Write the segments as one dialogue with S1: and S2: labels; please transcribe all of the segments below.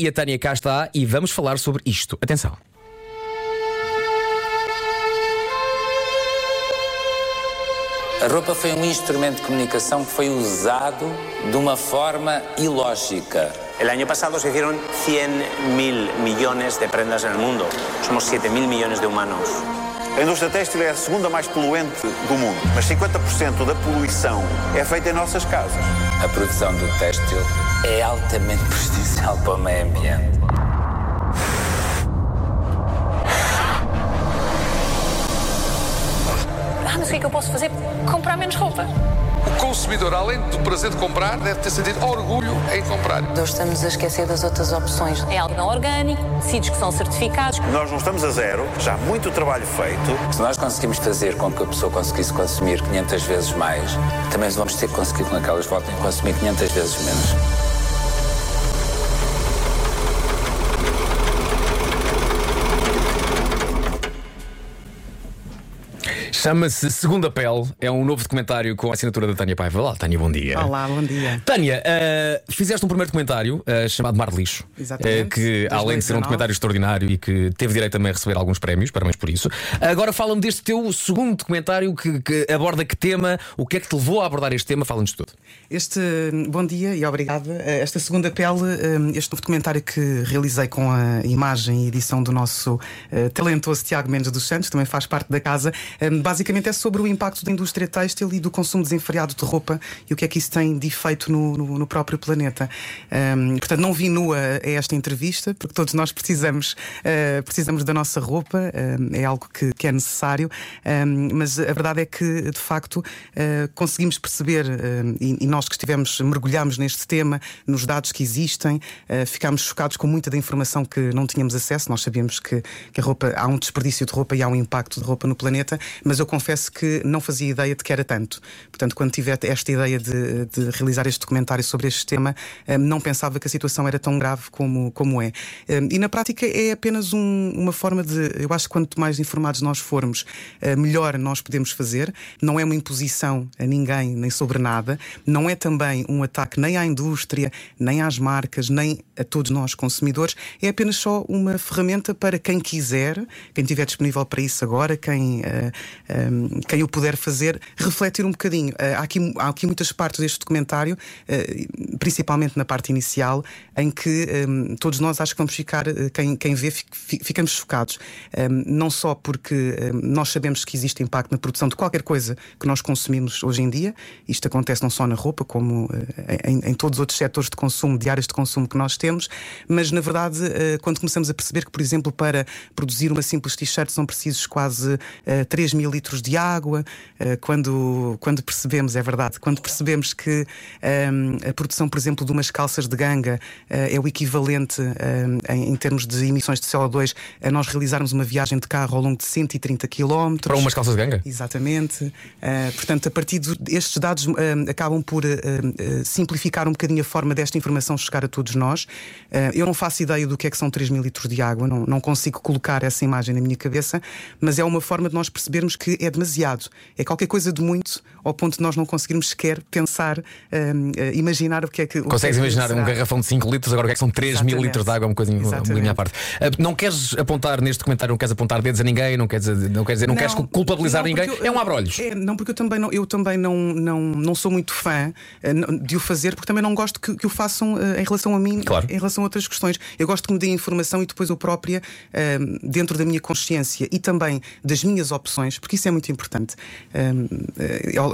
S1: e a Tânia cá está e vamos falar sobre isto. Atenção.
S2: A roupa foi um instrumento de comunicação que foi usado de uma forma ilógica.
S3: El año pasado se hicieron 100 mil millones de prendas en el mundo. Somos 7 mil millones de humanos.
S4: A indústria têxtil é a segunda mais poluente do mundo, mas 50% da poluição é feita em nossas casas.
S2: A produção do têxtil é altamente prejudicial para o meio ambiente.
S5: Ah, mas o que é que eu posso fazer? Comprar menos roupa.
S6: O consumidor, além do prazer de comprar, deve ter sentido orgulho em comprar.
S7: Nós estamos a esquecer das outras opções.
S5: É algo não orgânico, tecidos que são certificados.
S4: Nós não estamos a zero, já há muito trabalho feito.
S2: Se nós conseguimos fazer com que a pessoa conseguisse consumir 500 vezes mais, também vamos ter que conseguir com que elas voltem a consumir 500 vezes menos.
S1: Chama-se Segunda Pele, é um novo documentário com a assinatura da Tânia Paiva. Olá, Tânia, bom dia.
S8: Olá, bom dia.
S1: Tânia, eh, fizeste um primeiro documentário eh, chamado Mar de Lixo.
S8: Exatamente.
S1: eh, que, além de ser um
S8: 2019.
S1: documentário extraordinário e que teve direito também a receber alguns prémios, parabéns por isso. Agora fala-me deste teu segundo documentário que, que aborda que tema, o que é que te levou a abordar este tema? Fala-nos tudo.
S8: Este, bom dia e obrigada. Eh, Esta segunda pele, eh, este novo documentário que realizei com a imagem e edição do nosso eh, talentoso Tiago Mendes dos Santos, também faz parte da casa, eh, basicamente é sobre o impacto da indústria têxtil e do consumo desenfreado de roupa e o que é que isso tem de efeito no, no- no próprio planeta. Um, portanto, não vi nua a esta entrevista, porque todos nós precisamos, eh, precisamos da nossa roupa, é algo que, que é necessário, um, mas a verdade é que, de facto, eh, conseguimos perceber, e, e nós que estivemos, mergulhamos neste tema, nos dados que existem, eh, ficámos chocados com muita da informação que não tínhamos acesso. Nós sabíamos que, que a roupa, há um desperdício de roupa e há um impacto de roupa no planeta, mas eu confesso que não fazia ideia de que era tanto. Portanto, quando tive esta ideia de, de realizar este documentário sobre este tema, eh, não pensava que a situação era tão grave como, como é. Eh, E na prática é apenas um- uma forma de. Eu acho que quanto mais informados nós formos, eh, melhor nós podemos fazer. Não é uma imposição a ninguém, nem sobre nada. Não é também um ataque nem à indústria, nem às marcas, nem a todos nós consumidores. É apenas só uma ferramenta para quem quiser, quem estiver disponível para isso agora, quem, eh, um, quem o puder fazer, refletir um bocadinho. Eh, há, aqui, há aqui muitas partes deste documentário, eh, principalmente na parte inicial, em que um, todos nós acho que vamos ficar, eh, quem, quem vê, fi- fi- ficamos chocados. Um, não só porque nós sabemos que existe impacto na produção de qualquer coisa que nós consumimos hoje em dia, isto acontece não só na roupa, como em, em todos os outros setores de consumo, de áreas de consumo que nós temos, mas na verdade, quando começamos a perceber que, por exemplo, para produzir uma simples t-shirt são precisos quase eh, 3 mil litros de água, eh, quando, quando percebemos, é verdade, quando percebemos que ehm, a produção, por exemplo, de umas calças de ganga eh, é o equivalente ehm, em, termos de emissões de CO2 a nós realizarmos uma viagem de carro ao longo de 130 km.
S1: Para umas calças de ganga?
S8: Exatamente. Uh, portanto, a partir destes dados uh, acabam por simplificar um bocadinho a forma desta informação chegar a todos nós. Eu não faço ideia do que é que são 3 mil litros de água, não, não consigo colocar essa imagem na minha cabeça, mas é uma forma de nós percebermos que é demasiado. É qualquer coisa de muito, ao ponto de nós não conseguirmos sequer pensar, uh, uh, imaginar o que é que. o que
S1: Consegues
S8: é que
S1: imaginar um
S8: será.
S1: garrafão de 5 litros, agora o que é que são 3 mil
S8: Exatamente.
S1: litros de água, é uma coisa um bocadinho à parte. Ah, Não queres apontar neste documentário, não queres apontar dedos a ninguém, não queres, não queres, dizer, não queres culpabilizar
S8: não,
S1: ninguém,
S8: eu-
S1: é um abrolhos.
S8: É, não, porque eu também não, eu também não, não, não sou muito fã eh, não- de o fazer, porque também não gosto que, que o façam eh, em relação a mim,
S1: Claro.
S8: em relação a outras questões. Eu gosto que me deem informação e depois eu própria, eh, dentro da minha consciência e também das minhas opções, porque isso é muito importante. Eh,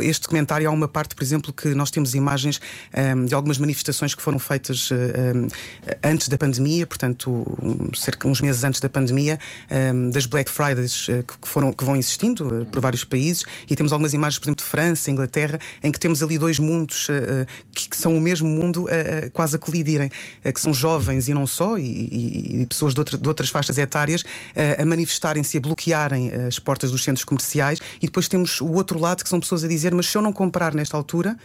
S8: Este documentário há uma parte, por exemplo, que nós temos imagens eh, de algumas manifestações que foram feitas eh, eh, antes da pandemia, portanto, um, cerca uns meses antes da pandemia, eh, das Black Fridays eh, que foram, que vão existindo eh, por vários países, e temos algumas imagens, por exemplo, de França, Inglaterra, em que temos ali dois mundos eh, eh, que, que são o mesmo mundo eh, quase a colidirem, eh, que são jovens e não só, e, e- e pessoas de, outra- de outras faixas etárias a manifestarem-se, a bloquearem as portas dos centros comerciais, e depois temos o outro lado, que são pessoas a dizer: Mas se eu não comprar nesta altura.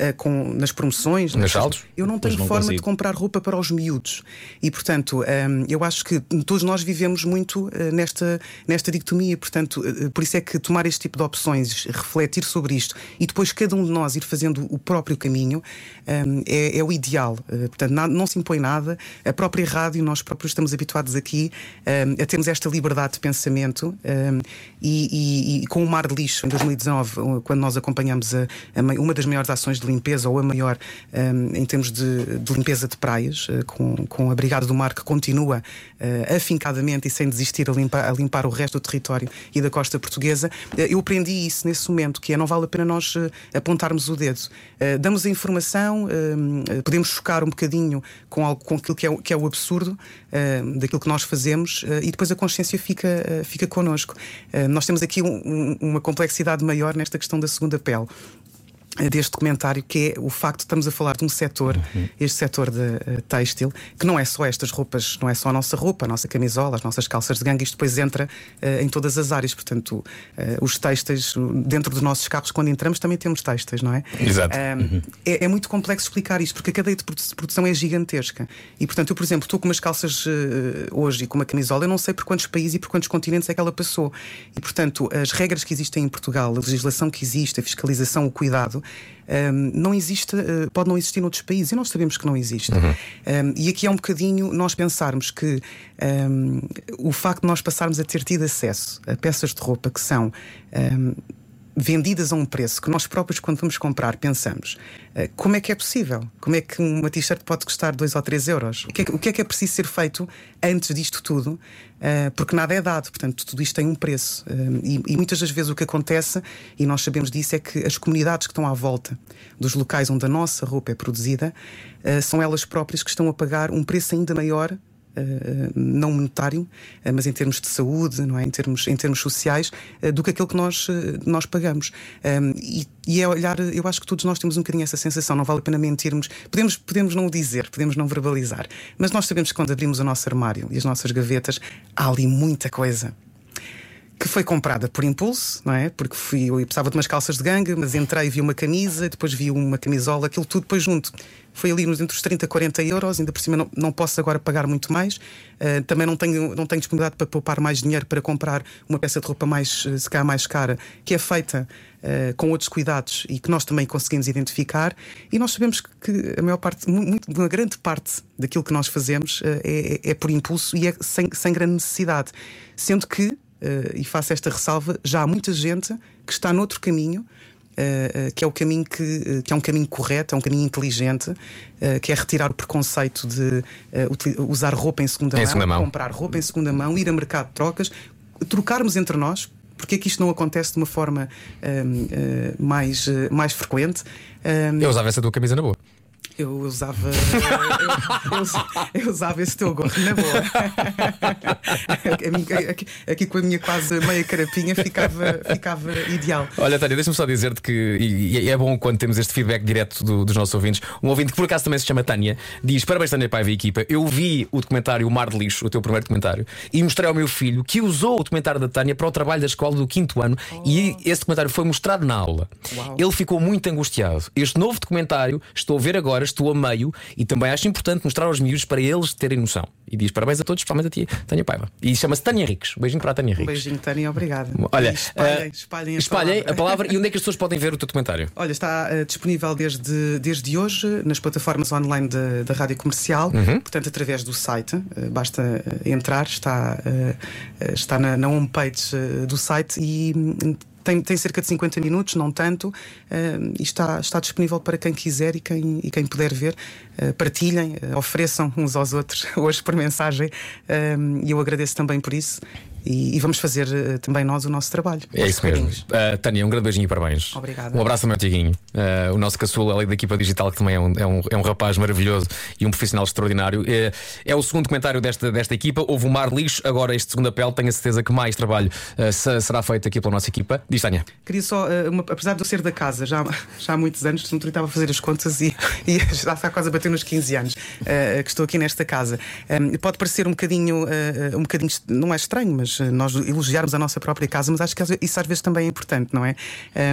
S8: Eh, com, nas promoções.
S1: Nos saldos?
S8: Eu não tenho
S9: não
S8: forma de
S9: consigo.
S8: comprar roupa para os miúdos. E, portanto, hum, eu acho que todos nós vivemos muito eh, nesta, nesta dicotomia. Portanto, eh, por isso é que tomar este tipo de opções, refletir sobre isto e depois cada um de nós ir fazendo o próprio caminho hum, é, é o ideal. Portanto, nada- não se impõe nada. A própria rádio, nós próprios estamos habituados aqui hum, a termos esta liberdade de pensamento e, e- e com o Mar de Lixo, em 2019, quando nós acompanhamos a- a uma das maiores ações de limpeza, ou a maior hum, em termos de, de limpeza de praias, eh, com, com a Brigada do Mar que continua eh, afincadamente e sem desistir a limpar, a limpar o resto do território e da costa portuguesa, eh, eu aprendi isso nesse momento, que é não vale a pena nós apontarmos o dedo. Damos a informação, podemos chocar um bocadinho com, algo, com aquilo que é, que é o absurdo daquilo que nós fazemos e depois a consciência fica, fica connosco. Nós temos aqui um- um- uma complexidade maior nesta questão da segunda pele deste documentário, que é o facto de estamos a falar de um setor, este setor de eh, têxtil, que não é só estas roupas, não é só a nossa roupa, a nossa camisola, as nossas calças de gangue, isto depois entra eh, em todas as áreas. Portanto, eh, os têxteis, dentro dos nossos carros, quando entramos, também temos têxteis, não é?
S1: Exato.
S8: Um, é, é muito complexo explicar isto, porque a cadeia de produ- produção é gigantesca. E, portanto, eu, por exemplo, estou com umas calças hoje e com uma camisola, eu não sei por quantos países e por quantos continentes é que ela passou. E, portanto, as regras que existem em Portugal, a legislação que existe, a fiscalização, o cuidado, um, não existe, eh, pode não existir noutros países. E nós sabemos que não existe. Um, e aqui é um bocadinho nós pensarmos que um, o facto de nós passarmos a ter tido acesso a peças de roupa que são. Vendidas a um preço que nós próprios, quando vamos comprar, pensamos eh, como é que é possível? Como é que uma t-shirt pode custar 2 ou 3 euros? O que, é que, o que é que é preciso ser feito antes disto tudo? Eh, porque nada é dado, portanto, tudo isto tem um preço. Eh, e, e muitas das vezes o que acontece, e nós sabemos disso, é que as comunidades que estão à volta dos locais onde a nossa roupa é produzida são elas próprias que estão a pagar um preço ainda maior não monetário, uh, mas em termos de saúde, não é? em, termos, em termos sociais, uh, do que aquilo que nós, nós pagamos. Um, e, e é olhar, eu acho que todos nós temos um bocadinho essa sensação, não vale a pena mentirmos. Podemos, podemos não o dizer, podemos não verbalizar, mas nós sabemos que quando abrimos o nosso armário e as nossas gavetas, há ali muita coisa que foi comprada por impulso, não é? Porque fui, eu precisava de umas calças de gangue, mas entrei e vi uma camisa, depois vi uma camisola, aquilo tudo depois junto. Foi ali nos entre os 30 e 40 euros, ainda por cima não, não posso agora pagar muito mais. Uh, também não tenho, não tenho disponibilidade para poupar mais dinheiro para comprar uma peça de roupa mais, uh, se calhar mais cara, que é feita uh, com outros cuidados e que nós também conseguimos identificar. E nós sabemos que a maior parte, muito, uma grande parte daquilo que nós fazemos é, é por impulso e é sem, sem grande necessidade. Sendo que Uh, e faço esta ressalva, já há muita gente que está noutro caminho. Uh, uh, que é o caminho que, que é um caminho correto, é um caminho inteligente, que é retirar o preconceito de usar roupa em segunda,
S1: em
S8: mão,
S1: segunda mão,
S8: comprar roupa em segunda mão, ir a mercado de trocas, trocarmos entre nós. Porque é que isto não acontece de uma forma mais, mais frequente?
S1: Eu usava essa tua camisa na boa.
S8: Eu usava. eu, eu, eu, usava esse teu gorro, na boa. aqui, aqui, com a minha quase meia carapinha ficava, ficava ideal.
S1: Olha, Tânia, deixa-me só dizer-te que, e, e, é bom quando temos este feedback direto do, dos nossos ouvintes. Um ouvinte que por acaso também se chama Tânia diz: Parabéns, Tânia Paiva e equipa. Eu vi o documentário O Mar de Lixo, o teu primeiro documentário, e mostrei ao meu filho que usou o documentário da Tânia para o trabalho da escola do quinto ano oh. e esse documentário foi mostrado na aula. Uau. Ele ficou muito angustiado. Este novo documentário, estou a ver agora, estou a meio e também acho importante mostrar aos miúdos para eles terem noção. E diz parabéns a todos, especialmente a ti, Tânia Paiva. E chama-se Tânia Ricos. Um beijinho para a Tânia Ricos.
S8: Um beijinho, Tânia, obrigada.
S1: Olha,
S8: espalhem, espalhem, a,
S1: espalhem
S8: palavra.
S1: a palavra. e onde é que as pessoas podem ver o teu documentário?
S8: Olha, está uh, disponível desde, desde hoje nas plataformas online da, da Rádio Comercial,
S1: uhum.
S8: portanto, através do site. Uh, basta uh, entrar, está, está na, na homepage do site e tem, tem, cerca de 50 minutos, não tanto, uh, e está, está disponível para quem quiser e quem, e quem puder ver. Uh, partilhem, uh, ofereçam uns aos outros hoje por mensagem, e eu agradeço também por isso. E, e, vamos fazer uh, também nós o nosso trabalho.
S1: É isso mesmo. Uh, Tânia, um grande beijinho e parabéns.
S8: Obrigada.
S1: Um abraço ao meu Tiguinho, uh, o nosso caçula ali da equipa digital, que também é um, é, um, é um rapaz maravilhoso e um profissional extraordinário. É, é o segundo comentário desta, desta equipa. Houve um mar lixo, agora este segundo apelo. Tenho a certeza que mais trabalho será feito aqui pela nossa equipa. Diz, Tânia.
S8: Queria só, uma, apesar de eu ser da casa já, já há muitos anos, não estava a fazer as contas e, e já está quase a bater nos 15 anos que estou aqui nesta casa. Um, pode parecer um bocadinho, um bocadinho, não é estranho, mas nós, nós elogiarmos a nossa própria casa, mas acho que isso às vezes também é importante, não é?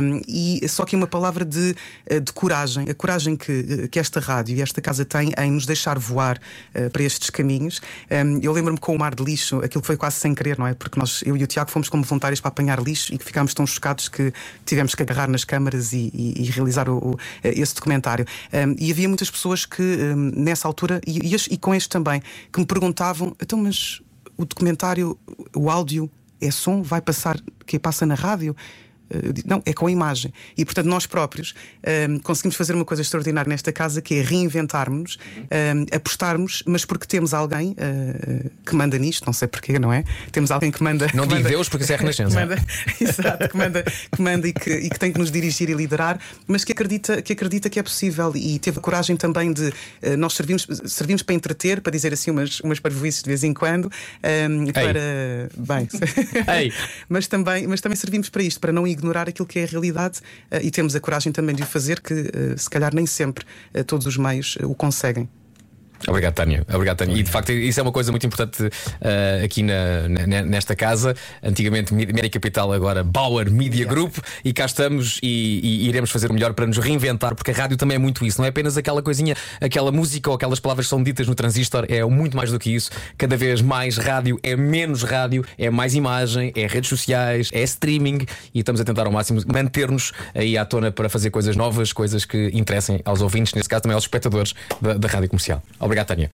S8: Um, e só que uma palavra de, de coragem, a coragem que, que esta rádio e esta casa tem em nos deixar voar uh, para estes caminhos. Um, eu lembro-me com o mar de lixo, aquilo foi quase sem querer, não é? Porque nós, eu e o Tiago, fomos como voluntários para apanhar lixo e que ficámos tão chocados que tivemos que agarrar nas câmaras e, e, e realizar o, o, esse documentário. Um, e havia muitas pessoas que, nessa altura, e, e, com este também, que me perguntavam: então, mas o documentário, o áudio é som? Vai passar, que passa na rádio? Não, é com a imagem. E portanto, nós próprios um, conseguimos fazer uma coisa extraordinária nesta casa que é reinventarmos, um, apostarmos, mas porque temos alguém uh, que manda nisto, não sei porquê, não é? Temos alguém que manda.
S1: Não
S8: que
S1: digo
S8: manda,
S1: Deus, porque isso é a renascença.
S8: Que manda, exato, que manda, que manda e, que, e que tem que nos dirigir e liderar, mas que acredita que, acredita que é possível e teve a coragem também de. Uh, nós servimos, servimos para entreter, para dizer assim umas, umas parvoices de vez em quando, um, para. Bem, mas, também, mas também servimos para isto, para não ignorar aquilo que é a realidade uh, e temos a coragem também de o fazer, que uh, se calhar nem sempre uh, todos os meios o conseguem.
S1: Obrigado, Tânia. Obrigado, Tânia. E de facto, isso é uma coisa muito importante uh, aqui na, nesta casa. Antigamente Média Capital, agora Bauer Media Group. E cá estamos e, e, iremos fazer o melhor para nos reinventar, porque a rádio também é muito isso. Não é apenas aquela coisinha, aquela música ou aquelas palavras que são ditas no transistor. É muito mais do que isso. Cada vez mais rádio é menos rádio, é mais imagem, é redes sociais, é streaming. E estamos a tentar ao máximo manter-nos aí à tona para fazer coisas novas, coisas que interessem aos ouvintes, nesse caso também aos espectadores da, da rádio comercial. Obrigado, Tânia.